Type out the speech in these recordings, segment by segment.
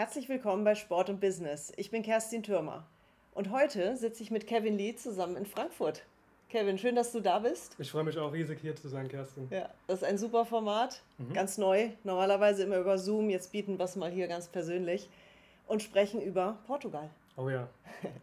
Herzlich willkommen bei Sport und Business. Ich bin Kerstin Türmer und heute sitze ich mit Kevin Lee zusammen in Frankfurt. Kevin, schön, dass du da bist. Ich freue mich auch riesig hier zu sein, Kerstin. Ja, das ist ein super Format, mhm. ganz neu. Normalerweise immer über Zoom, jetzt bieten wir es mal hier ganz persönlich und sprechen über Portugal. Oh ja,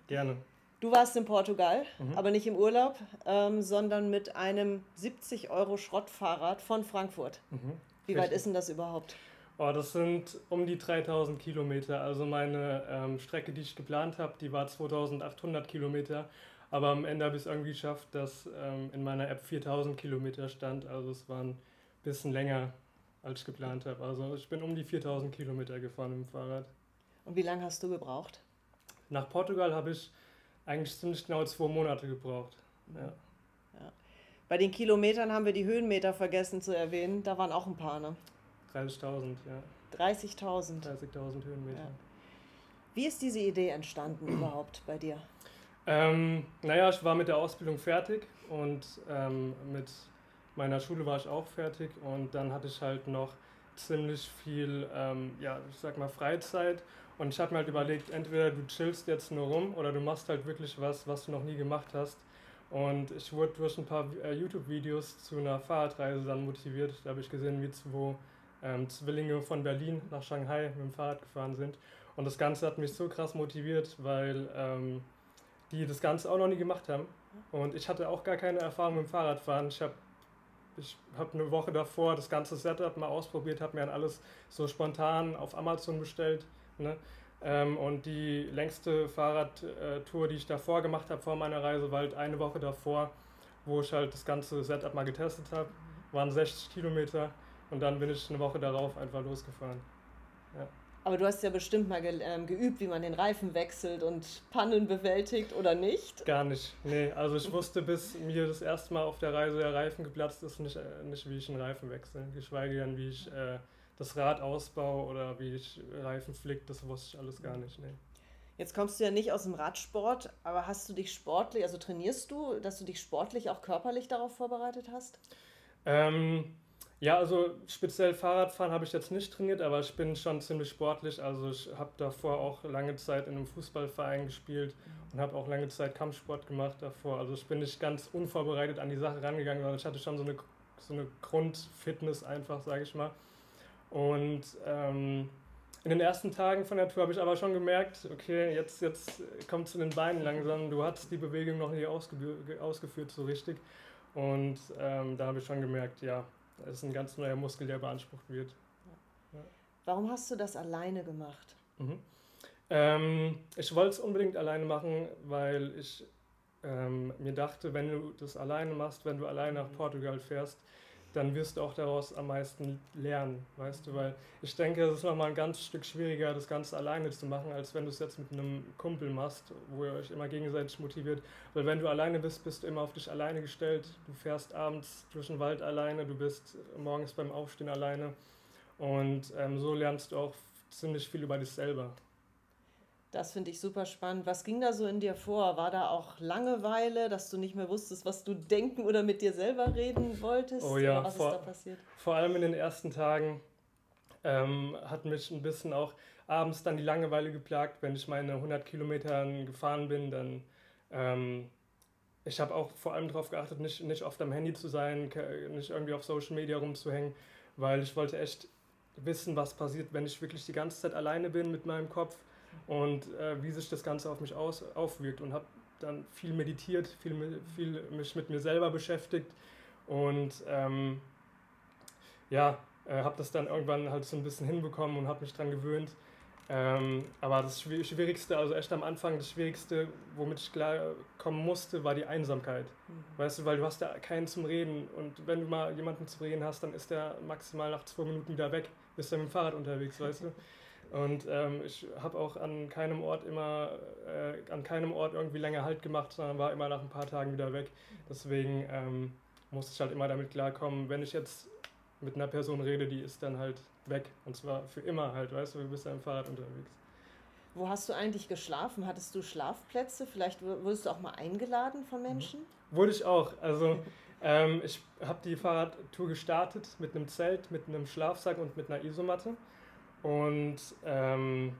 gerne. Du warst in Portugal, mhm. aber nicht im Urlaub, ähm, sondern mit einem 70 Euro Schrottfahrrad von Frankfurt. Mhm. Wie Richtig. weit ist denn das überhaupt? Oh, das sind um die 3000 Kilometer. Also meine ähm, Strecke, die ich geplant habe, die war 2800 Kilometer. Aber am Ende habe ich es irgendwie geschafft, dass ähm, in meiner App 4000 Kilometer stand. Also es war ein bisschen länger, als ich geplant habe. Also ich bin um die 4000 Kilometer gefahren mit dem Fahrrad. Und wie lange hast du gebraucht? Nach Portugal habe ich eigentlich ziemlich genau zwei Monate gebraucht. Ja. ja. Bei den Kilometern haben wir die Höhenmeter vergessen zu erwähnen. Da waren auch ein paar, ne? 30.000, ja. 30.000. 30.000 Höhenmeter. Ja. Wie ist diese Idee entstanden überhaupt bei dir? Ähm, naja, ich war mit der Ausbildung fertig und ähm, mit meiner Schule war ich auch fertig und dann hatte ich halt noch ziemlich viel, ähm, ja, ich sag mal Freizeit und ich habe mir halt überlegt, entweder du chillst jetzt nur rum oder du machst halt wirklich was, was du noch nie gemacht hast. Und ich wurde durch ein paar äh, YouTube-Videos zu einer Fahrradreise dann motiviert. Da habe ich gesehen, wie zwei ähm, Zwillinge von Berlin nach Shanghai mit dem Fahrrad gefahren sind. Und das Ganze hat mich so krass motiviert, weil ähm, die das Ganze auch noch nie gemacht haben. Und ich hatte auch gar keine Erfahrung mit dem Fahrradfahren. Ich habe ich hab eine Woche davor das ganze Setup mal ausprobiert, habe mir dann alles so spontan auf Amazon bestellt. Ne? Ähm, und die längste Fahrradtour, die ich davor gemacht habe vor meiner Reise, war halt eine Woche davor, wo ich halt das ganze Setup mal getestet habe. Waren 60 Kilometer und dann bin ich eine Woche darauf einfach losgefahren. Ja. Aber du hast ja bestimmt mal ge ähm, geübt, wie man den Reifen wechselt und Pannen bewältigt oder nicht? Gar nicht. Nee, also ich wusste, bis mir das erste Mal auf der Reise der Reifen geplatzt ist, nicht, äh, nicht wie ich einen Reifen wechsle. Geschweige denn, wie ich äh, das Rad ausbaue oder wie ich Reifen flick, das wusste ich alles gar nicht. Nee. Jetzt kommst du ja nicht aus dem Radsport, aber hast du dich sportlich, also trainierst du, dass du dich sportlich auch körperlich darauf vorbereitet hast? Ähm, ja, also speziell Fahrradfahren habe ich jetzt nicht trainiert, aber ich bin schon ziemlich sportlich. Also ich habe davor auch lange Zeit in einem Fußballverein gespielt und habe auch lange Zeit Kampfsport gemacht davor. Also ich bin nicht ganz unvorbereitet an die Sache rangegangen, sondern ich hatte schon so eine, so eine Grundfitness einfach, sage ich mal. Und ähm, in den ersten Tagen von der Tour habe ich aber schon gemerkt, okay, jetzt, jetzt kommt es zu den Beinen langsam. Du hast die Bewegung noch nicht ausgeführt so richtig. Und ähm, da habe ich schon gemerkt, ja, das ist ein ganz neuer Muskel, der beansprucht wird. Ja. Warum hast du das alleine gemacht? Mhm. Ähm, ich wollte es unbedingt alleine machen, weil ich ähm, mir dachte, wenn du das alleine machst, wenn du alleine nach mhm. Portugal fährst, dann wirst du auch daraus am meisten lernen, weißt du, weil ich denke, es ist nochmal ein ganz Stück schwieriger, das Ganze alleine zu machen, als wenn du es jetzt mit einem Kumpel machst, wo ihr euch immer gegenseitig motiviert, weil wenn du alleine bist, bist du immer auf dich alleine gestellt, du fährst abends durch den Wald alleine, du bist morgens beim Aufstehen alleine. Und ähm, so lernst du auch ziemlich viel über dich selber. Das finde ich super spannend. Was ging da so in dir vor? War da auch Langeweile, dass du nicht mehr wusstest, was du denken oder mit dir selber reden wolltest? Oh ja, was vor, ist da passiert? Vor allem in den ersten Tagen ähm, hat mich ein bisschen auch abends dann die Langeweile geplagt, wenn ich meine 100 Kilometer gefahren bin, dann ähm, ich habe auch vor allem darauf geachtet, nicht, nicht oft am Handy zu sein, nicht irgendwie auf Social Media rumzuhängen, weil ich wollte echt wissen, was passiert, wenn ich wirklich die ganze Zeit alleine bin mit meinem Kopf und äh, wie sich das Ganze auf mich aus, aufwirkt und habe dann viel meditiert, viel, viel mich mit mir selber beschäftigt und ähm, ja, äh, habe das dann irgendwann halt so ein bisschen hinbekommen und habe mich dran gewöhnt. Ähm, aber das Schwierigste, also echt am Anfang, das Schwierigste, womit ich klarkommen musste, war die Einsamkeit. Mhm. Weißt du, weil du hast ja keinen zum Reden und wenn du mal jemanden zu reden hast, dann ist der maximal nach zwei Minuten wieder weg, bist du mit dem Fahrrad unterwegs, weißt du. Und ähm, ich habe auch an keinem Ort immer, äh, an keinem Ort irgendwie länger Halt gemacht, sondern war immer nach ein paar Tagen wieder weg. Deswegen ähm, musste ich halt immer damit klarkommen, wenn ich jetzt mit einer Person rede, die ist dann halt weg. Und zwar für immer halt, weißt du, du bist ja im Fahrrad unterwegs. Wo hast du eigentlich geschlafen? Hattest du Schlafplätze? Vielleicht wurdest du auch mal eingeladen von Menschen? Mhm. Wurde ich auch. Also ähm, ich habe die Fahrradtour gestartet mit einem Zelt, mit einem Schlafsack und mit einer Isomatte. Und ähm,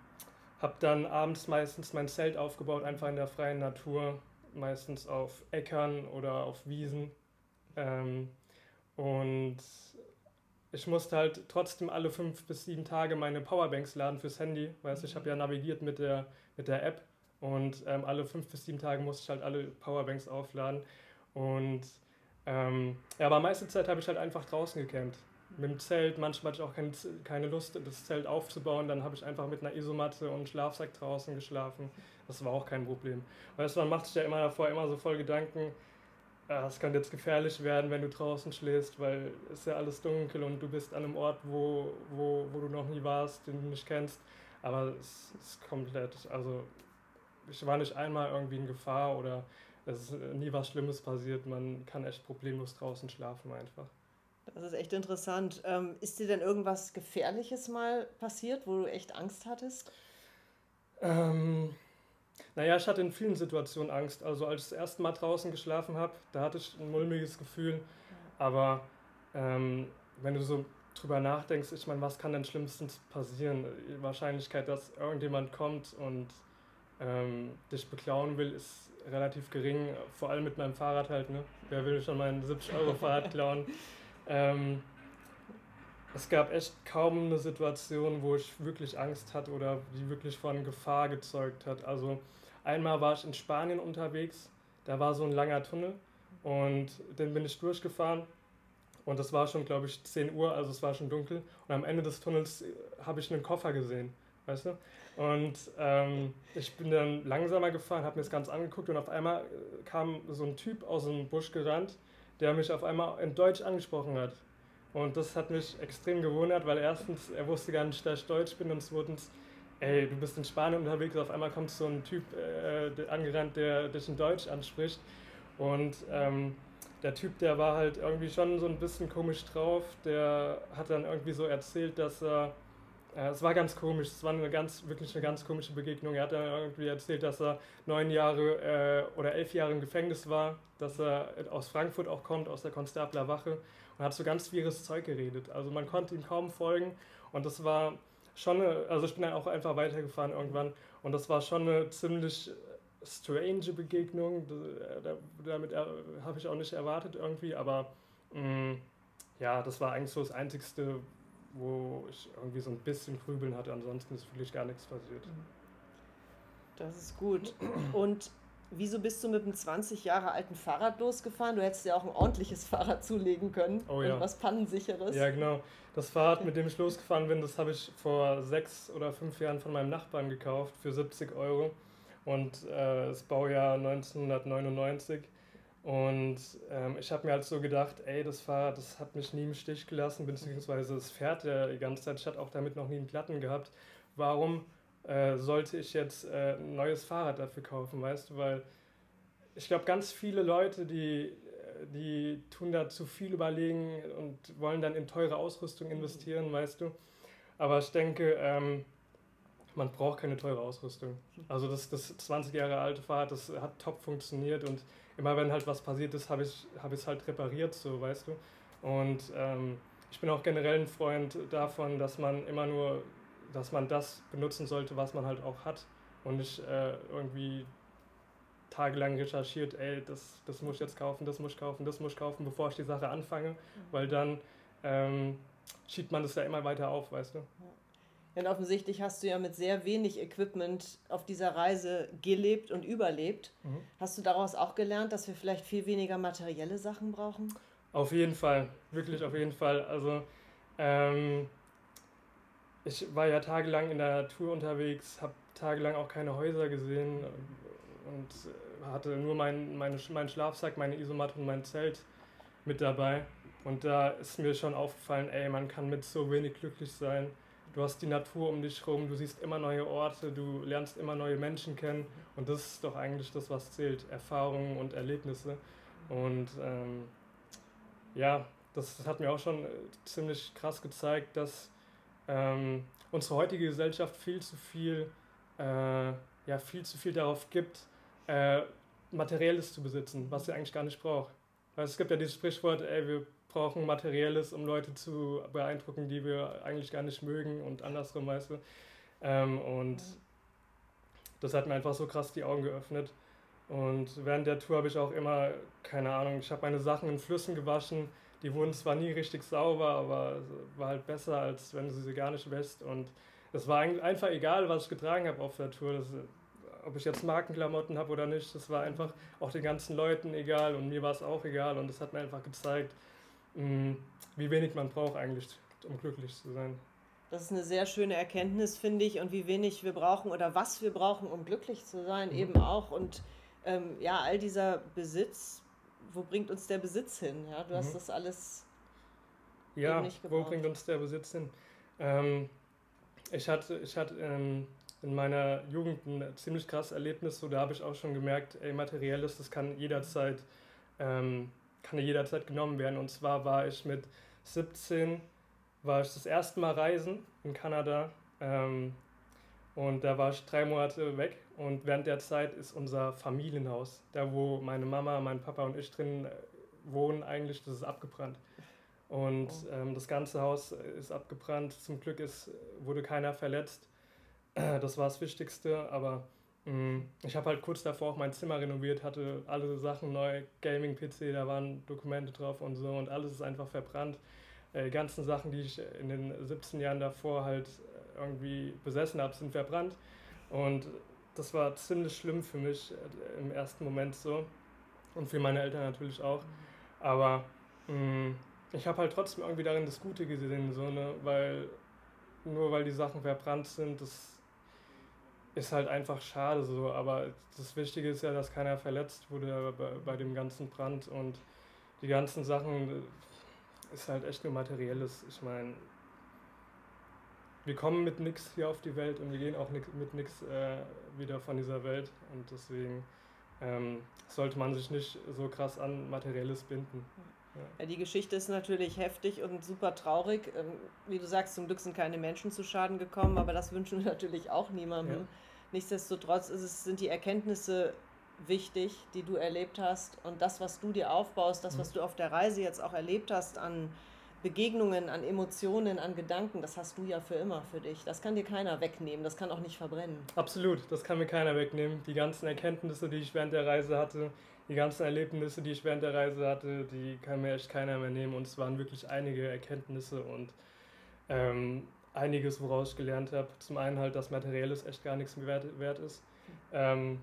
habe dann abends meistens mein Zelt aufgebaut, einfach in der freien Natur, meistens auf Äckern oder auf Wiesen. Ähm, und ich musste halt trotzdem alle fünf bis sieben Tage meine Powerbanks laden fürs Handy. Weißt ich habe ja navigiert mit der, mit der App und ähm, alle fünf bis sieben Tage musste ich halt alle Powerbanks aufladen. Und ähm, ja, aber meiste Zeit habe ich halt einfach draußen gecampt mit dem Zelt. Manchmal hatte ich auch keine, keine Lust, das Zelt aufzubauen. Dann habe ich einfach mit einer Isomatte und Schlafsack draußen geschlafen. Das war auch kein Problem. Weißt du, man macht sich ja immer davor immer so voll Gedanken, es kann jetzt gefährlich werden, wenn du draußen schläfst, weil es ja alles dunkel und du bist an einem Ort, wo, wo, wo du noch nie warst, den du nicht kennst. Aber es ist komplett, also ich war nicht einmal irgendwie in Gefahr oder es ist nie was Schlimmes passiert. Man kann echt problemlos draußen schlafen einfach. Das ist echt interessant. Ähm, ist dir denn irgendwas Gefährliches mal passiert, wo du echt Angst hattest? Ähm, naja, ich hatte in vielen Situationen Angst. Also als ich das erste Mal draußen geschlafen habe, da hatte ich ein mulmiges Gefühl. Aber ähm, wenn du so drüber nachdenkst, ich meine, was kann denn schlimmstens passieren? Die Wahrscheinlichkeit, dass irgendjemand kommt und ähm, dich beklauen will, ist relativ gering. Vor allem mit meinem Fahrrad halt. Ne? Wer will schon mein 70 Euro Fahrrad klauen? Ähm, es gab echt kaum eine Situation, wo ich wirklich Angst hatte oder die wirklich von Gefahr gezeugt hat. Also einmal war ich in Spanien unterwegs, da war so ein langer Tunnel und den bin ich durchgefahren und das war schon, glaube ich, 10 Uhr, also es war schon dunkel und am Ende des Tunnels äh, habe ich einen Koffer gesehen, weißt du? Und ähm, ich bin dann langsamer gefahren, habe mir das Ganze angeguckt und auf einmal äh, kam so ein Typ aus dem Busch gerannt der mich auf einmal in Deutsch angesprochen hat. Und das hat mich extrem gewundert, weil erstens, er wusste gar nicht, dass ich Deutsch bin und zweitens, ey, du bist in Spanien unterwegs, auf einmal kommt so ein Typ äh, angerannt, der dich in Deutsch anspricht. Und ähm, der Typ, der war halt irgendwie schon so ein bisschen komisch drauf. Der hat dann irgendwie so erzählt, dass er äh, es war ganz komisch, es war eine ganz, wirklich eine ganz komische Begegnung. Er hat dann irgendwie erzählt, dass er neun Jahre äh, oder elf Jahre im Gefängnis war, dass er aus Frankfurt auch kommt, aus der Konstabler Wache und hat so ganz wirres Zeug geredet. Also man konnte ihm kaum folgen und das war schon, eine, also ich bin dann auch einfach weitergefahren irgendwann und das war schon eine ziemlich strange Begegnung. Damit habe ich auch nicht erwartet irgendwie, aber mh, mm, ja, das war eigentlich so das Einzigste, wo ich irgendwie so ein bisschen Grübeln hatte. Ansonsten ist wirklich gar nichts passiert. Das ist gut. Und wieso bist du mit einem 20 Jahre alten Fahrrad losgefahren? Du hättest ja auch ein ordentliches Fahrrad zulegen können. Oh ja. Und was Pannensicheres. Ja, genau. Das Fahrrad, mit dem ich losgefahren bin, das habe ich vor sechs oder fünf Jahren von meinem Nachbarn gekauft für 70 Euro. Und äh, das Baujahr 1999. Und ähm, ich habe mir halt so gedacht, ey, das Fahrrad, das hat mich nie im Stich gelassen, beziehungsweise es fährt ja die ganze Zeit. Ich hatte auch damit noch nie einen Platten gehabt. Warum äh, sollte ich jetzt äh, ein neues Fahrrad dafür kaufen, weißt du? Weil ich glaube, ganz viele Leute, die, die tun da zu viel überlegen und wollen dann in teure Ausrüstung investieren, weißt du? Aber ich denke, ähm, man braucht keine teure Ausrüstung. Also das, das 20 Jahre alte Fahrrad, das hat top funktioniert und immer wenn halt was passiert ist, habe ich es hab halt repariert, so weißt du. Und ähm, ich bin auch generell ein Freund davon, dass man immer nur, dass man das benutzen sollte, was man halt auch hat und nicht äh, irgendwie tagelang recherchiert, ey, das, das muss ich jetzt kaufen, das muss ich kaufen, das muss ich kaufen, bevor ich die Sache anfange, mhm. weil dann ähm, schiebt man das ja immer weiter auf, weißt du. Ja. Denn offensichtlich hast du ja mit sehr wenig Equipment auf dieser Reise gelebt und überlebt. Mhm. Hast du daraus auch gelernt, dass wir vielleicht viel weniger materielle Sachen brauchen? Auf jeden Fall, wirklich auf jeden Fall. Also ähm, ich war ja tagelang in der Natur unterwegs, habe tagelang auch keine Häuser gesehen und hatte nur mein, meine, meinen Schlafsack, meine Isomatte und mein Zelt mit dabei. Und da ist mir schon aufgefallen, ey, man kann mit so wenig glücklich sein du hast die Natur um dich herum, du siehst immer neue Orte, du lernst immer neue Menschen kennen und das ist doch eigentlich das, was zählt, Erfahrungen und Erlebnisse. Und ähm, ja, das hat mir auch schon äh, ziemlich krass gezeigt, dass ähm, unsere heutige Gesellschaft viel zu viel, äh, ja, viel zu viel darauf gibt, äh, Materielles zu besitzen, was sie eigentlich gar nicht braucht. Weil es gibt ja dieses Sprichwort, ey, wir brauchen Materielles, um Leute zu beeindrucken, die wir eigentlich gar nicht mögen und andersrum, weißt du. Ähm, und das hat mir einfach so krass die Augen geöffnet. Und während der Tour habe ich auch immer, keine Ahnung, ich habe meine Sachen in Flüssen gewaschen. Die wurden zwar nie richtig sauber, aber war halt besser, als wenn du sie gar nicht wäschst. Und es war einfach egal, was ich getragen habe auf der Tour. Das, ob ich jetzt Markenklamotten habe oder nicht, das war einfach auch den ganzen Leuten egal und mir war es auch egal. Und das hat mir einfach gezeigt, wie wenig man braucht eigentlich, um glücklich zu sein. Das ist eine sehr schöne Erkenntnis, finde ich, und wie wenig wir brauchen oder was wir brauchen, um glücklich zu sein, mhm. eben auch. Und ähm, ja, all dieser Besitz, wo bringt uns der Besitz hin? Ja, du hast mhm. das alles. Ja, wo bringt uns der Besitz hin? Ähm, ich hatte, ich hatte ähm, in meiner Jugend ein ziemlich krasses Erlebnis, so da habe ich auch schon gemerkt, ey, materielles, das kann jederzeit, ähm, kann jederzeit genommen werden. Und zwar war ich mit 17 war ich das erste Mal reisen in Kanada. Ähm, und da war ich drei Monate weg. Und während der Zeit ist unser Familienhaus, da wo meine Mama, mein Papa und ich drin äh, wohnen, eigentlich, das ist abgebrannt. Und oh. ähm, das ganze Haus ist abgebrannt. Zum Glück ist, wurde keiner verletzt. Das war das Wichtigste. Aber ich habe halt kurz davor auch mein Zimmer renoviert, hatte alle Sachen neu, Gaming-PC, da waren Dokumente drauf und so. Und alles ist einfach verbrannt äh, ganzen Sachen, die ich in den 17 Jahren davor halt irgendwie besessen habe, sind verbrannt. Und das war ziemlich schlimm für mich äh, im ersten Moment so. Und für meine Eltern natürlich auch. Aber mh, mm, ich habe halt trotzdem irgendwie darin das Gute gesehen, so, ne? weil nur weil die Sachen verbrannt sind, das ist halt einfach schade so. Aber das Wichtige ist ja, dass keiner verletzt wurde bei, bei dem ganzen Brand und die ganzen Sachen ist halt echt nur materielles. Ich meine, wir kommen mit nichts hier auf die Welt und wir gehen auch mit nichts äh, wieder von dieser Welt. Und deswegen ähm, sollte man sich nicht so krass an materielles binden. Ja. ja. die Geschichte ist natürlich heftig und super traurig. Ähm, wie du sagst, zum Glück sind keine Menschen zu Schaden gekommen, aber das wünschen wir natürlich auch niemandem. Ja. Nichtsdestotrotz es, sind die Erkenntnisse wichtig, die du erlebt hast und das, was du dir aufbaust, das, was mhm. du auf der Reise jetzt auch erlebt hast an Begegnungen, an Emotionen, an Gedanken, das hast du ja für immer für dich. Das kann dir keiner wegnehmen, das kann auch nicht verbrennen. Absolut, das kann mir keiner wegnehmen. Die ganzen Erkenntnisse, die ich während der Reise hatte, die ganzen Erlebnisse, die ich während der Reise hatte, die kann mir echt keiner mehr nehmen. Und es waren wirklich einige Erkenntnisse und ähm, einiges, woraus ich gelernt habe. Zum einen halt, dass Materielles echt gar nichts mehr wert, wert ist. Ähm,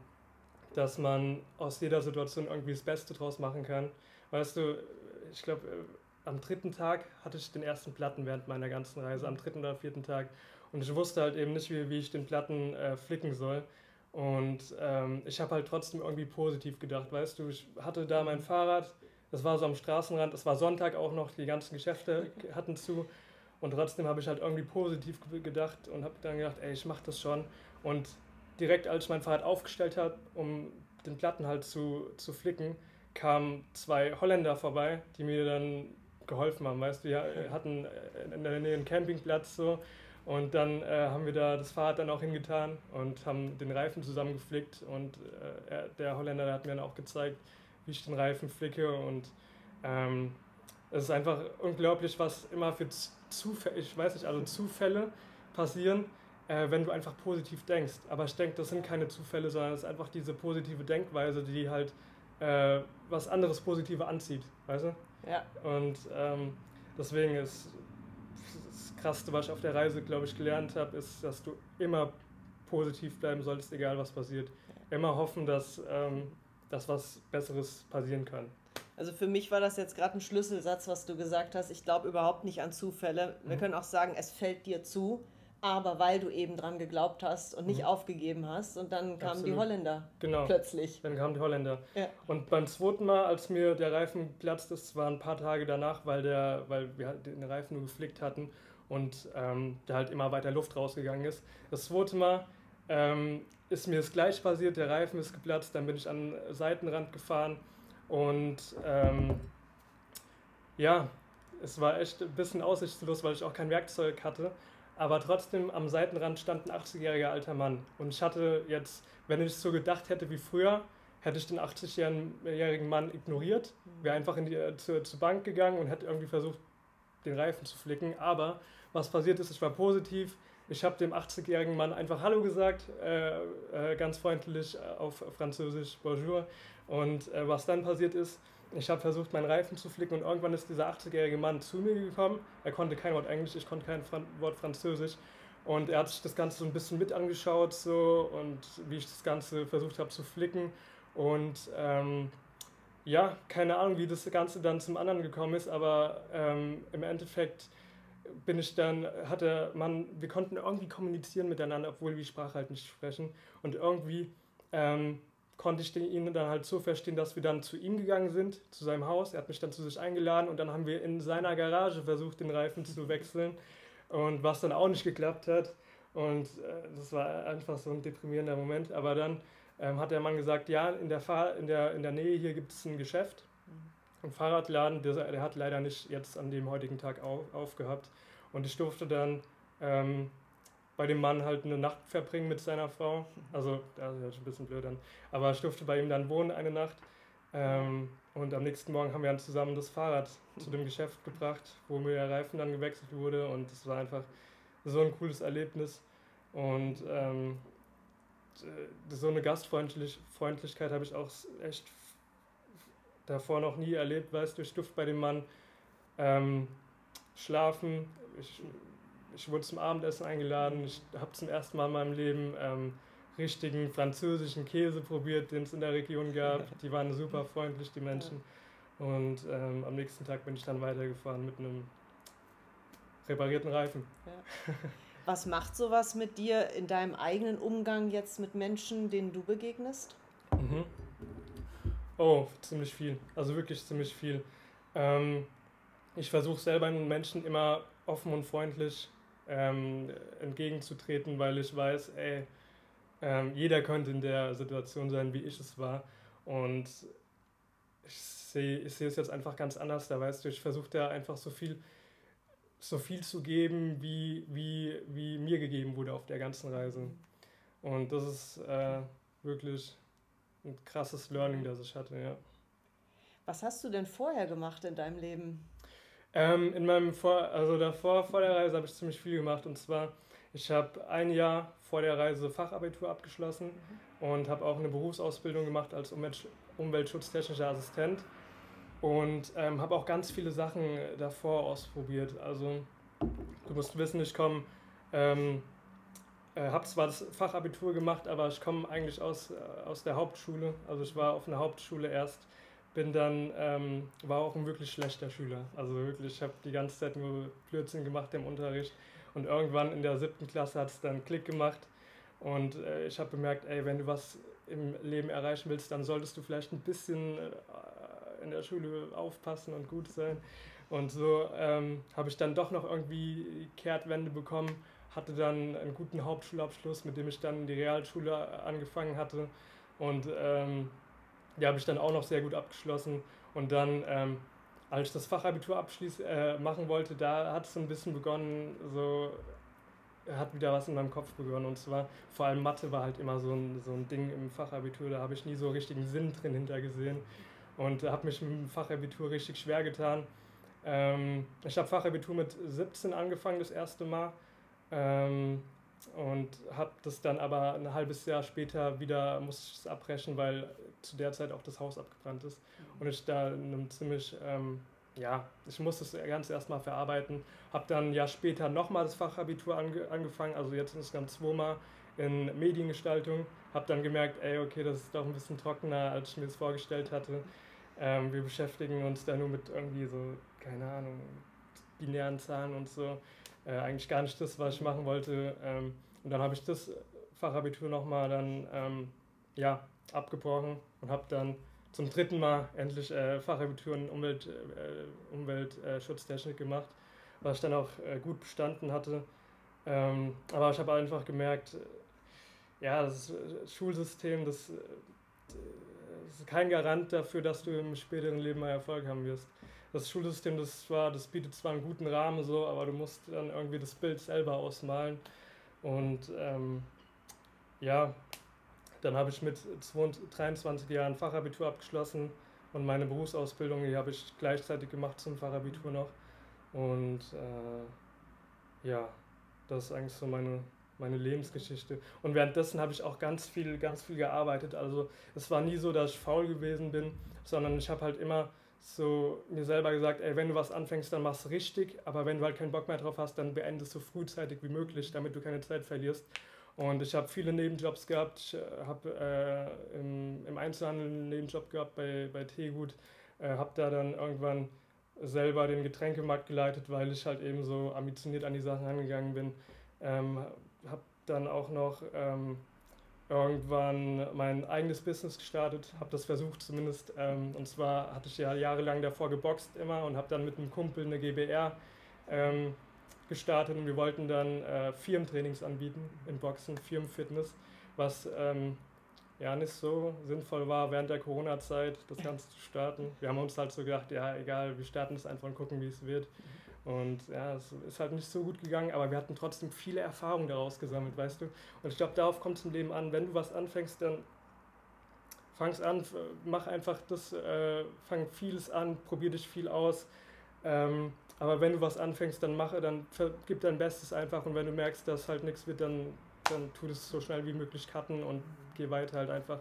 dass man aus jeder Situation irgendwie das Beste draus machen kann. Weißt du, ich glaube, äh, am dritten Tag hatte ich den ersten Platten während meiner ganzen Reise, am dritten oder vierten Tag. Und ich wusste halt eben nicht, wie, wie ich den Platten äh, flicken soll. Und ähm, ich habe halt trotzdem irgendwie positiv gedacht, weißt du, ich hatte da mein Fahrrad, das war so am Straßenrand, es war Sonntag auch noch, die ganzen Geschäfte hatten zu. Und trotzdem habe ich halt irgendwie positiv gedacht und habe dann gedacht, ey, ich mache das schon. Und direkt als ich mein Fahrrad aufgestellt habe, um den Platten halt zu, zu flicken, kamen zwei Holländer vorbei, die mir dann geholfen haben. Weißt du, wir hatten in der Nähe einen Campingplatz so und dann äh, haben wir da das Fahrrad dann auch hingetan und haben den Reifen zusammengeflickt und äh, der Holländer der hat mir dann auch gezeigt, wie ich den Reifen flicke und ähm, es ist einfach unglaublich, was immer für Zufälle, ich weiß nicht, also Zufälle passieren, äh, wenn du einfach positiv denkst. Aber ich denke, das sind keine Zufälle, sondern es ist einfach diese positive Denkweise, die halt äh, was anderes Positive anzieht, weißt du? Ja. Und ähm, deswegen ist das Krasseste, was ich auf der Reise, glaube ich, gelernt habe, ist, dass du immer positiv bleiben solltest, egal was passiert. Immer hoffen, dass, ähm, dass was Besseres passieren kann. Also für mich war das jetzt gerade ein Schlüsselsatz, was du gesagt hast. Ich glaube überhaupt nicht an Zufälle. Wir mhm. können auch sagen, es fällt dir zu aber weil du eben dran geglaubt hast und nicht mhm. aufgegeben hast. Und dann kamen Absolut. die Holländer genau. plötzlich. Dann kamen die Holländer. Ja. Und beim zweiten Mal, als mir der Reifen geplatzt ist, war ein paar Tage danach, weil, der, weil wir halt den Reifen nur geflickt hatten und ähm, da halt immer weiter Luft rausgegangen ist. Das zweite Mal ähm, ist mir das gleich passiert, der Reifen ist geplatzt, dann bin ich an den Seitenrand gefahren und ähm, ja, es war echt ein bisschen aussichtslos, weil ich auch kein Werkzeug hatte aber trotzdem am Seitenrand stand ein 80-jähriger alter Mann. Und ich hatte jetzt, wenn ich so gedacht hätte wie früher, hätte ich den 80-jährigen Mann ignoriert, wäre einfach in die, äh, zur, zur Bank gegangen und hätte irgendwie versucht, den Reifen zu flicken. Aber was passiert ist, ich war positiv, Ich habe dem 80-jährigen Mann einfach Hallo gesagt, äh, äh, ganz freundlich auf Französisch Bonjour. Und äh, was dann passiert ist, ich habe versucht, meinen Reifen zu flicken und irgendwann ist dieser 80-jährige Mann zu mir gekommen. Er konnte kein Wort Englisch, ich konnte kein Wort Französisch. Und er hat sich das Ganze so ein bisschen mit angeschaut so und wie ich das Ganze versucht habe zu flicken. Und ähm, ja, keine Ahnung, wie das Ganze dann zum anderen gekommen ist, aber ähm, im Endeffekt bin ich dann, hatte man, wir konnten irgendwie kommunizieren miteinander, obwohl wir Sprache halt nicht sprechen. Und irgendwie ähm, konnte ich ihn dann halt so verstehen, dass wir dann zu ihm gegangen sind, zu seinem Haus. Er hat mich dann zu sich eingeladen und dann haben wir in seiner Garage versucht, den Reifen zu wechseln. Und was dann auch nicht geklappt hat. Und äh, das war einfach so ein deprimierender Moment. Aber dann ähm, hat der Mann gesagt, ja, in der, Fahr in der, in der Nähe hier gibt es ein Geschäft, ein Fahrradladen, der, der, hat leider nicht jetzt an dem heutigen Tag auf, aufgehabt. Und ich durfte dann ähm, bei dem Mann halt eine Nacht verbringen mit seiner Frau. Also, das ist ein bisschen blöd dann. Aber ich durfte bei ihm dann wohnen eine Nacht. Ähm, und am nächsten Morgen haben wir dann zusammen das Fahrrad zu dem Geschäft gebracht, wo mir der Reifen dann gewechselt wurde. Und es war einfach so ein cooles Erlebnis. Und ähm, so eine Gastfreundlichkeit habe ich auch echt davor noch nie erlebt. Weißt du, ich durfte bei dem Mann ähm, schlafen. Ich ich wurde zum Abendessen eingeladen. Ich habe zum ersten Mal in meinem Leben ähm, richtigen französischen Käse probiert, den es in der Region gab. Die waren super freundlich, die Menschen. Und ähm, am nächsten Tag bin ich dann weitergefahren mit einem reparierten Reifen. Ja. Was macht sowas mit dir in deinem eigenen Umgang jetzt mit Menschen, denen du begegnest? Mhm. Oh, ziemlich viel. Also wirklich ziemlich viel. Ähm, ich versuche selber den Menschen immer offen und freundlich ähm, entgegenzutreten, weil ich weiß, ey, ähm, jeder könnte in der Situation sein, wie ich es war. Und ich sehe ich seh es jetzt einfach ganz anders. Da weißt du, ich versuche da einfach so viel, so viel zu geben, wie, wie, wie mir gegeben wurde auf der ganzen Reise. Und das ist äh, wirklich ein krasses Learning, das ich hatte, ja. Was hast du denn vorher gemacht in deinem Leben? Ähm, in meinem vor, also davor, vor der Reise, habe ich ziemlich viel gemacht. Und zwar, ich habe ein Jahr vor der Reise Fachabitur abgeschlossen mhm. und habe auch eine Berufsausbildung gemacht als Umwelt, umweltschutztechnischer Assistent. Und ähm, habe auch ganz viele Sachen davor ausprobiert. Also, du musst wissen, ich komme, ähm, äh, habe zwar das Fachabitur gemacht, aber ich komme eigentlich aus, äh, aus der Hauptschule. Also, ich war auf einer Hauptschule erst bin dann, ähm, war auch ein wirklich schlechter Schüler. Also wirklich, ich habe die ganze Zeit nur Blödsinn gemacht im Unterricht. Und irgendwann in der siebten Klasse hat es dann Klick gemacht. Und äh, ich habe bemerkt, ey, wenn du was im Leben erreichen willst, dann solltest du vielleicht ein bisschen äh, in der Schule aufpassen und gut sein. Und so ähm, habe ich dann doch noch irgendwie Kehrtwende bekommen, hatte dann einen guten Hauptschulabschluss, mit dem ich dann die Realschule angefangen hatte. Und ähm, die habe ich dann auch noch sehr gut abgeschlossen. Und dann, ähm, als ich das Fachabitur äh, machen wollte, da hat es ein bisschen begonnen, so hat wieder was in meinem Kopf begonnen. Und zwar vor allem Mathe war halt immer so ein, so ein Ding im Fachabitur, da habe ich nie so richtigen Sinn drin hintergesehen. Und habe mich mit dem Fachabitur richtig schwer getan. Ähm, ich habe Fachabitur mit 17 angefangen, das erste Mal. Ähm, und habe das dann aber ein halbes Jahr später wieder musste ich es abbrechen, weil zu der Zeit auch das Haus abgebrannt ist und ich da in einem ziemlich ähm, ja, ich musste es ganz erstmal verarbeiten. Habe dann ein Jahr später nochmal das Fachabitur ange angefangen, also jetzt insgesamt zweimal in Mediengestaltung. Habe dann gemerkt, ey, okay, das ist doch ein bisschen trockener, als ich mir das vorgestellt hatte. Ähm, wir beschäftigen uns da nur mit irgendwie so, keine Ahnung, binären Zahlen und so äh, eigentlich gar nicht das, was ich machen wollte. Ähm, und dann habe ich das Fachabitur nochmal dann ähm, ja, abgebrochen und habe dann zum dritten Mal endlich äh, Fachabitur in Umwelt, äh, Umweltschutztechnik gemacht, was ich dann auch äh, gut bestanden hatte. Ähm, aber ich habe einfach gemerkt, ja, das Schulsystem, das, das, ist kein Garant dafür, dass du im späteren Leben mal Erfolg haben wirst das Schulsystem, das war, das bietet zwar einen guten Rahmen so, aber du musst dann irgendwie das Bild selber ausmalen. Und ähm, ja, dann habe ich mit 23 Jahren Fachabitur abgeschlossen und meine Berufsausbildung, die habe ich gleichzeitig gemacht zum Fachabitur noch. Und äh, ja, das ist eigentlich so meine, meine Lebensgeschichte. Und währenddessen habe ich auch ganz viel, ganz viel gearbeitet. Also es war nie so, dass ich faul gewesen bin, sondern ich habe halt immer so mir selber gesagt, ey, wenn du was anfängst, dann machst du richtig, aber wenn du halt keinen Bock mehr drauf hast, dann beendest so frühzeitig wie möglich, damit du keine Zeit verlierst. Und ich habe viele Nebenjobs gehabt. Ich äh, habe äh, im, im, Einzelhandel einen Nebenjob gehabt bei, bei Teegut. Äh, habe da dann irgendwann selber den Getränkemarkt geleitet, weil ich halt eben so ambitioniert an die Sachen angegangen bin. Ähm, habe dann auch noch ähm, irgendwann mein eigenes Business gestartet, habe das versucht zumindest. Ähm, und zwar hatte ich ja jahrelang davor geboxt immer und habe dann mit einem Kumpel eine GBR ähm, gestartet und wir wollten dann äh, Firmentrainings anbieten in Boxen, Firmenfitness, was ähm, ja nicht so sinnvoll war, während der Corona-Zeit das Ganze zu starten. Wir haben uns halt so gedacht, ja, egal, wir starten das einfach und gucken, wie es wird. Und ja, es ist halt nicht so gut gegangen, aber wir hatten trotzdem viele Erfahrungen daraus gesammelt, weißt du. Und ich glaube, darauf kommt es im Leben an. Wenn du was anfängst, dann fang's an, mach einfach das, äh, fang vieles an, probier dich viel aus. Ähm, aber wenn du was anfängst, dann mache, dann gib dein Bestes einfach und wenn du merkst, dass halt nichts wird, dann, dann tu das so schnell wie möglich cutten und geh weiter halt einfach.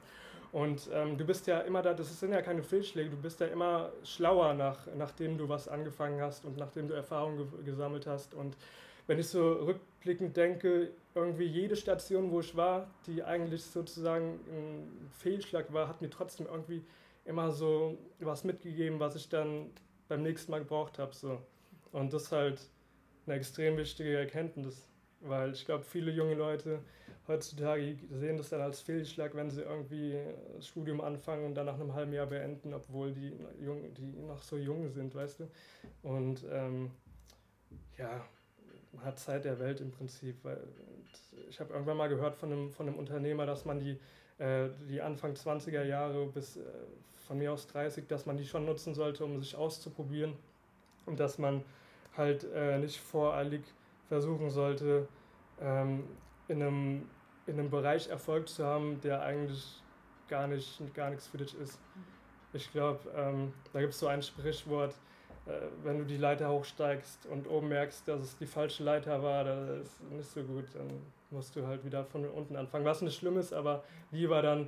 Und ähm, du bist ja immer da, das sind ja keine Fehlschläge, du bist ja immer schlauer, nach, nachdem du was angefangen hast und nachdem du Erfahrungen ge gesammelt hast. Und wenn ich so rückblickend denke, irgendwie jede Station, wo ich war, die eigentlich sozusagen ein Fehlschlag war, hat mir trotzdem irgendwie immer so was mitgegeben, was ich dann beim nächsten Mal gebraucht habe. So. Und das ist halt eine extrem wichtige Erkenntnis, weil ich glaube, viele junge Leute heutzutage sehen das dann als Fehlschlag, wenn sie irgendwie das Studium anfangen und dann nach einem halben Jahr beenden, obwohl die, jung, die noch so jung sind, weißt du. Und ähm, ja, man hat Zeit der Welt im Prinzip. Weil ich habe irgendwann mal gehört von einem, von einem Unternehmer, dass man die, äh, die Anfang 20er Jahre bis äh, von mir aus 30, dass man die schon nutzen sollte, um sich auszuprobieren und dass man halt äh, nicht voreilig versuchen sollte, ähm, in einem, in einem Bereich Erfolg zu haben, der eigentlich gar, nicht, gar nichts für dich ist. Ich glaube, ähm, da gibt es so ein Sprichwort, äh, wenn du die Leiter hochsteigst und oben merkst, dass es die falsche Leiter war, das ist nicht so gut, dann musst du halt wieder von unten anfangen. Was nicht schlimm ist, aber lieber dann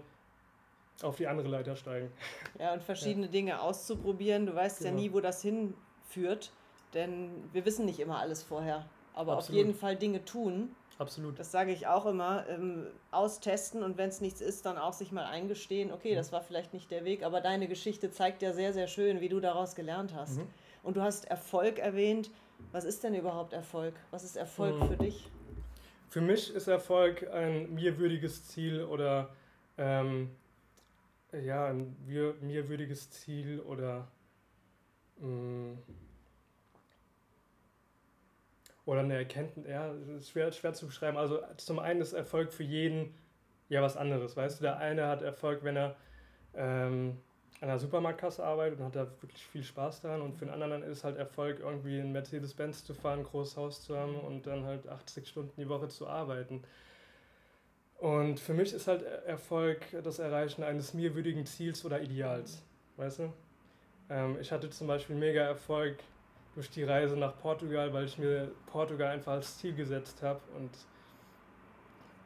auf die andere Leiter steigen. Ja, und verschiedene ja. Dinge auszuprobieren. Du weißt genau. ja nie, wo das hinführt, denn wir wissen nicht immer alles vorher. Aber Absolut. auf jeden Fall Dinge tun Absolut. Das sage ich auch immer. Ähm, austesten und wenn es nichts ist, dann auch sich mal eingestehen, okay, mhm. das war vielleicht nicht der Weg, aber deine Geschichte zeigt ja sehr, sehr schön, wie du daraus gelernt hast. Mhm. Und du hast Erfolg erwähnt. Was ist denn überhaupt Erfolg? Was ist Erfolg mhm. für dich? Für mich ist Erfolg ein mir würdiges Ziel oder ähm, ja, ein mir, mir würdiges Ziel oder mh, mm, oder eine Erkenntnis, ja, ist schwer, schwer zu beschreiben. Also zum einen ist Erfolg für jeden ja was anderes, weißt du, der eine hat Erfolg, wenn er ähm, an der Supermarktkasse arbeitet und hat da wirklich viel Spaß daran und für den anderen ist halt Erfolg, irgendwie ein Mercedes-Benz zu fahren, ein großes Haus zu haben und dann halt 80 Stunden die Woche zu arbeiten. Und für mich ist halt Erfolg das Erreichen eines mir würdigen Ziels oder Ideals, weißt du? Ähm, ich hatte zum Beispiel mega Erfolg durch die Reise nach Portugal, weil ich mir Portugal einfach als Ziel gesetzt habe und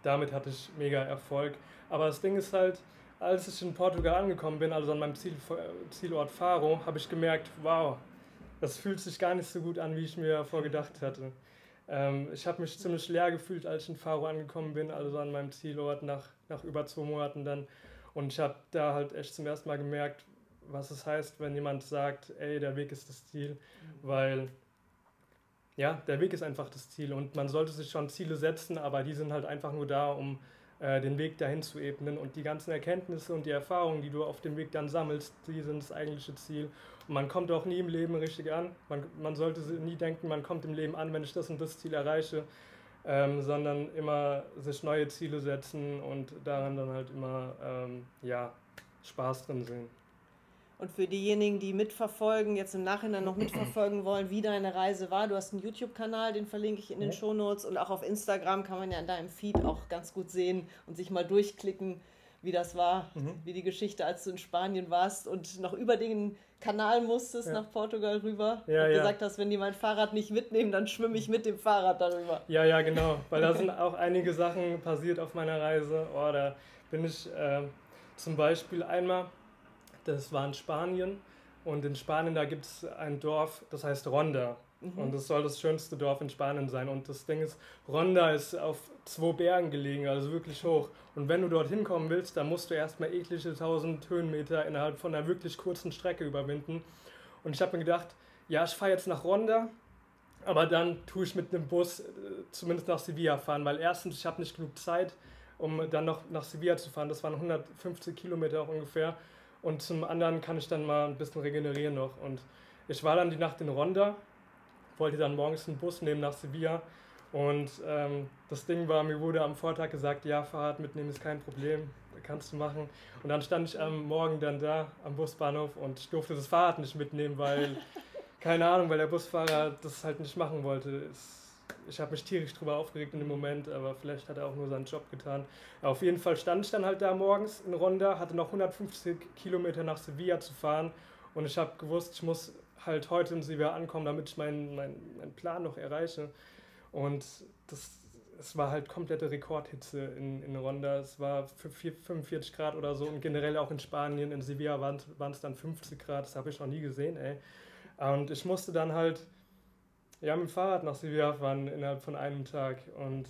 damit hatte ich mega Erfolg. Aber das Ding ist halt, als ich in Portugal angekommen bin, also an meinem Ziel, Zielort Faro, habe ich gemerkt, wow, das fühlt sich gar nicht so gut an, wie ich mir vorgedacht hatte. Ähm, ich habe mich ziemlich leer gefühlt, als ich in Faro angekommen bin, also an meinem Zielort nach, nach über zwei Monaten dann. Und ich habe da halt echt zum ersten Mal gemerkt, was es heißt, wenn jemand sagt, ey, der Weg ist das Ziel, weil ja, der Weg ist einfach das Ziel. Und man sollte sich schon Ziele setzen, aber die sind halt einfach nur da, um äh, den Weg dahin zu ebnen und die ganzen Erkenntnisse und die Erfahrungen, die du auf dem Weg dann sammelst, die sind das eigentliche Ziel. Und man kommt auch nie im Leben richtig an. Man, man sollte nie denken, man kommt im Leben an, wenn ich das und das Ziel erreiche, ähm, sondern immer sich neue Ziele setzen und daran dann halt immer ähm, ja, Spaß drin sehen. Und für diejenigen, die mitverfolgen, jetzt im Nachhinein noch mitverfolgen wollen, wie deine Reise war, du hast einen YouTube-Kanal, den verlinke ich in den ja. Shownotes und auch auf Instagram kann man ja in deinem Feed auch ganz gut sehen und sich mal durchklicken, wie das war, mhm. wie die Geschichte, als du in Spanien warst und noch über den Kanal musstest ja. nach Portugal rüber ja, und ja. gesagt hast, wenn die mein Fahrrad nicht mitnehmen, dann schwimme ich mit dem Fahrrad darüber. Ja, ja, genau, weil da sind auch einige Sachen passiert auf meiner Reise. Oh, da bin ich äh, zum Beispiel einmal, das war in Spanien und in Spanien, da gibt es ein Dorf, das heißt Ronda. Mhm. Und das soll das schönste Dorf in Spanien sein. Und das Ding ist, Ronda ist auf zwei Bergen gelegen, also wirklich hoch. Und wenn du dorthin kommen willst, dann musst du erstmal eklige 1000 Höhenmeter innerhalb von einer wirklich kurzen Strecke überwinden. Und ich habe mir gedacht, ja, ich fahre jetzt nach Ronda, aber dann tue ich mit einem Bus äh, zumindest nach Sevilla fahren, weil erstens, ich habe nicht genug Zeit, um dann noch nach Sevilla zu fahren. Das waren 150 Kilometer auch ungefähr. Und zum anderen kann ich dann mal ein bisschen regenerieren noch. Und ich war dann die Nacht in Ronda wollte dann morgens einen Bus nehmen nach Sevilla. Und ähm, das Ding war, mir wurde am Vortag gesagt, ja, Fahrrad mitnehmen ist kein Problem, kannst du machen. Und dann stand ich am Morgen dann da am Busbahnhof und ich durfte das Fahrrad nicht mitnehmen, weil, keine Ahnung, weil der Busfahrer das halt nicht machen wollte. Ich habe mich tierisch drüber aufgeregt in dem Moment, aber vielleicht hat er auch nur seinen Job getan. auf jeden Fall stand ich dann halt da morgens in Ronda, hatte noch 150 Kilometer nach Sevilla zu fahren und ich habe gewusst, ich muss halt heute in Sevilla ankommen, damit ich meinen mein, mein Plan noch erreiche. Und das, es war halt komplette Rekordhitze in, in Ronda. Es war 45 Grad oder so und generell auch in Spanien, in Sevilla waren es dann 50 Grad. Das habe ich noch nie gesehen, ey. Und ich musste dann halt ja, mit dem Fahrrad nach Sevilla fahren innerhalb von einem Tag. Und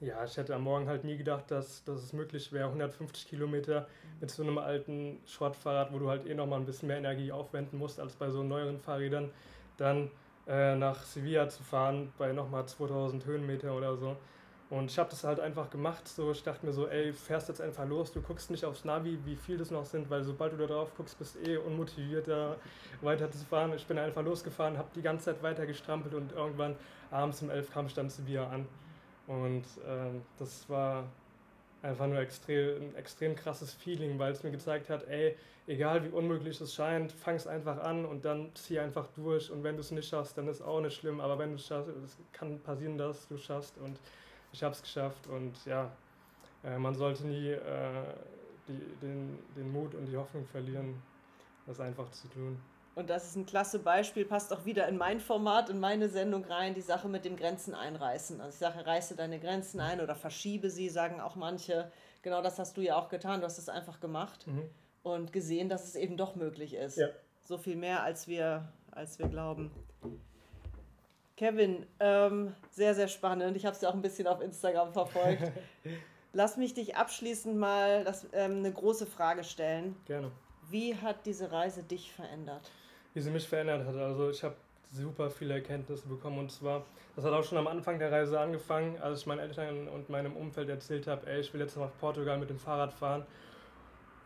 ja, ich hätte am Morgen halt nie gedacht, dass, dass es möglich wäre, 150 Kilometer mit so einem alten Schrottfahrrad, wo du halt eh nochmal ein bisschen mehr Energie aufwenden musst als bei so neueren Fahrrädern, dann äh, nach Sevilla zu fahren bei nochmal 2000 Höhenmeter oder so. Und ich habe das halt einfach gemacht. So, ich dachte mir so, ey, fährst jetzt einfach los. Du guckst nicht aufs Navi, wie viel das noch sind, weil sobald du da drauf guckst, bist du eh unmotiviert, da weiter zu fahren. Ich bin einfach losgefahren, habe die ganze Zeit weiter gestrampelt und irgendwann abends um 11 kam ich dann Sevilla an. Und ähm, das war einfach nur extrem, ein extrem krasses Feeling, weil es mir gezeigt hat, ey, egal wie unmöglich es scheint, fang es einfach an und dann zieh einfach durch. Und wenn du es nicht schaffst, dann ist auch nicht schlimm. Aber wenn du es schaffst, es kann passieren, dass du es schaffst. Und ich habe es geschafft. Und ja, äh, man sollte nie äh, die, den, den Mut und die Hoffnung verlieren, das einfach zu tun. Und das ist ein klasse Beispiel, passt auch wieder in mein Format, in meine Sendung rein, die Sache mit dem Grenzen einreißen. Also ich sage, reiße deine Grenzen ein oder verschiebe sie, sagen auch manche. Genau das hast du ja auch getan. Du hast es einfach gemacht mhm. und gesehen, dass es eben doch möglich ist. Ja. So viel mehr, als wir, als wir glauben. Kevin, ähm, sehr, sehr spannend. Ich habe es ja auch ein bisschen auf Instagram verfolgt. Lass mich dich abschließend mal das, ähm, eine große Frage stellen. Gerne. Wie hat diese Reise dich verändert? wie sie mich verändert hat. Also ich habe super viele Erkenntnisse bekommen und zwar, das hat auch schon am Anfang der Reise angefangen, als ich meinen Eltern und meinem Umfeld erzählt habe, ey, ich will jetzt nach Portugal mit dem Fahrrad fahren.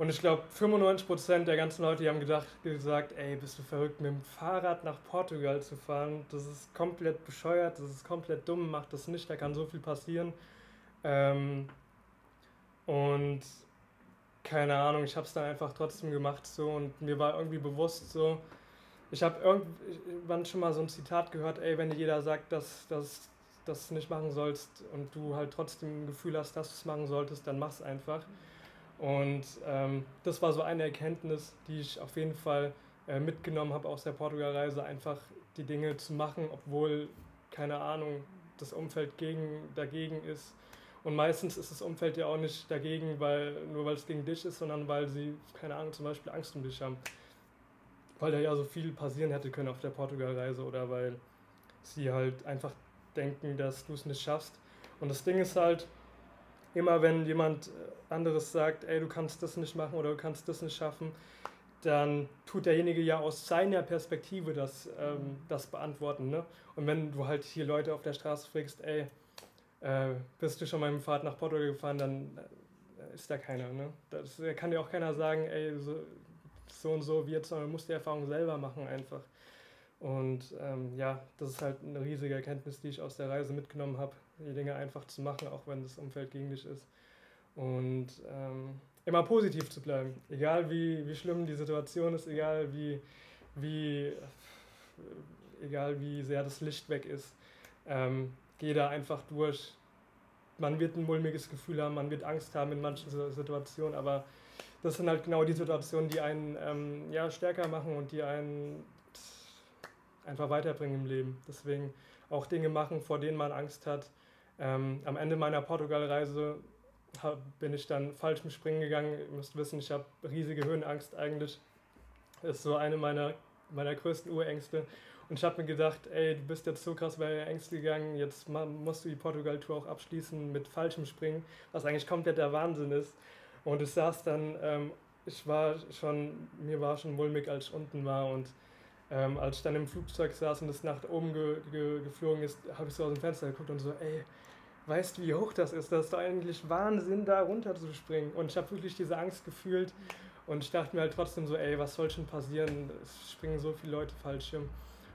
Und ich glaube, 95% der ganzen Leute die haben gedacht, gesagt, ey, bist du verrückt, mit dem Fahrrad nach Portugal zu fahren? Das ist komplett bescheuert, das ist komplett dumm, mach das nicht, da kann so viel passieren. Ähm, und keine Ahnung, ich habe es dann einfach trotzdem gemacht so und mir war irgendwie bewusst so, ich habe irgendwann schon mal so ein Zitat gehört, ey, wenn dir jeder sagt, dass, dass, du nicht machen sollst und du halt trotzdem ein Gefühl hast, dass du es machen solltest, dann mach es einfach. Und ähm, das war so eine Erkenntnis, die ich auf jeden Fall äh, mitgenommen habe aus der Portugalreise, einfach die Dinge zu machen, obwohl, keine Ahnung, das Umfeld gegen, dagegen ist. Und meistens ist das Umfeld ja auch nicht dagegen, weil, nur weil es gegen dich ist, sondern weil sie, keine Ahnung, zum Beispiel Angst um dich haben weil da ja so viel passieren hätte können auf der Portugalreise oder weil sie halt einfach denken, dass du es nicht schaffst. Und das Ding ist halt, immer wenn jemand äh, anderes sagt, ey, du kannst das nicht machen oder du kannst das nicht schaffen, dann tut derjenige ja aus seiner Perspektive das, ähm, das beantworten. Ne? Und wenn du halt hier Leute auf der Straße fragst, ey, äh, bist du schon mal dem Fahrrad nach Portugal gefahren, dann äh, ist da keiner. Ne? Das kann dir auch keiner sagen, ey, so, so und so wird, sondern man muss die Erfahrung selber machen einfach. Und ähm, ja, das ist halt eine riesige Erkenntnis, die ich aus der Reise mitgenommen habe, die Dinge einfach zu machen, auch wenn das Umfeld gegen dich ist. Und ähm, immer positiv zu bleiben, egal wie, wie schlimm die Situation ist, egal wie, wie, egal wie sehr das Licht weg ist. Ähm, geh da einfach durch, man wird ein mulmiges Gefühl haben, man wird Angst haben in manchen Situationen, aber das sind halt genau die Situationen, die einen ähm, ja, stärker machen und die einen einfach weiterbringen im Leben. Deswegen auch Dinge machen, vor denen man Angst hat. Ähm, am Ende meiner Portugalreise bin ich dann falsch im Springen gegangen. Ihr müsst wissen, ich habe riesige Höhenangst eigentlich. Das ist so eine meiner, meiner größten Urängste. Und ich habe mir gedacht, ey, du bist jetzt so krass bei Ängste gegangen, jetzt musst du die Portugal-Tour auch abschließen mit falschem Springen, was eigentlich komplett der Wahnsinn ist. Und ich saß dann, ähm, ich war schon, mir war schon mulmig, als ich unten war und ähm, als ich dann im Flugzeug saß und es nach oben ge ge geflogen ist, habe ich so aus dem Fenster geguckt und so, ey, weißt wie hoch das ist? Das ist doch eigentlich Wahnsinn, da runter zu springen. Und ich habe wirklich diese Angst gefühlt und ich dachte mir halt trotzdem so, ey, was soll schon passieren? Es springen so viele Leute Fallschirm.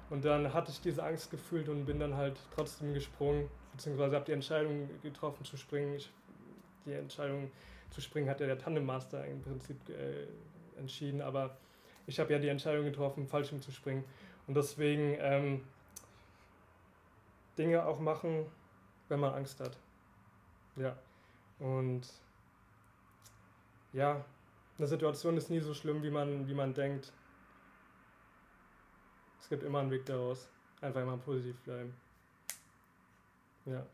Und dann hatte ich diese Angst gefühlt und bin dann halt trotzdem gesprungen, beziehungsweise habe die Entscheidung getroffen zu springen. Ich, die Entscheidung zu springen hat ja der Tandemmaster im Prinzip äh, entschieden, aber ich habe ja die Entscheidung getroffen, Fallschirm zu springen. Und deswegen ähm, Dinge auch machen, wenn man Angst hat. Ja. Und ja, eine Situation ist nie so schlimm, wie man, wie man denkt. Es gibt immer einen Weg daraus. Einfach immer positiv bleiben. Ja.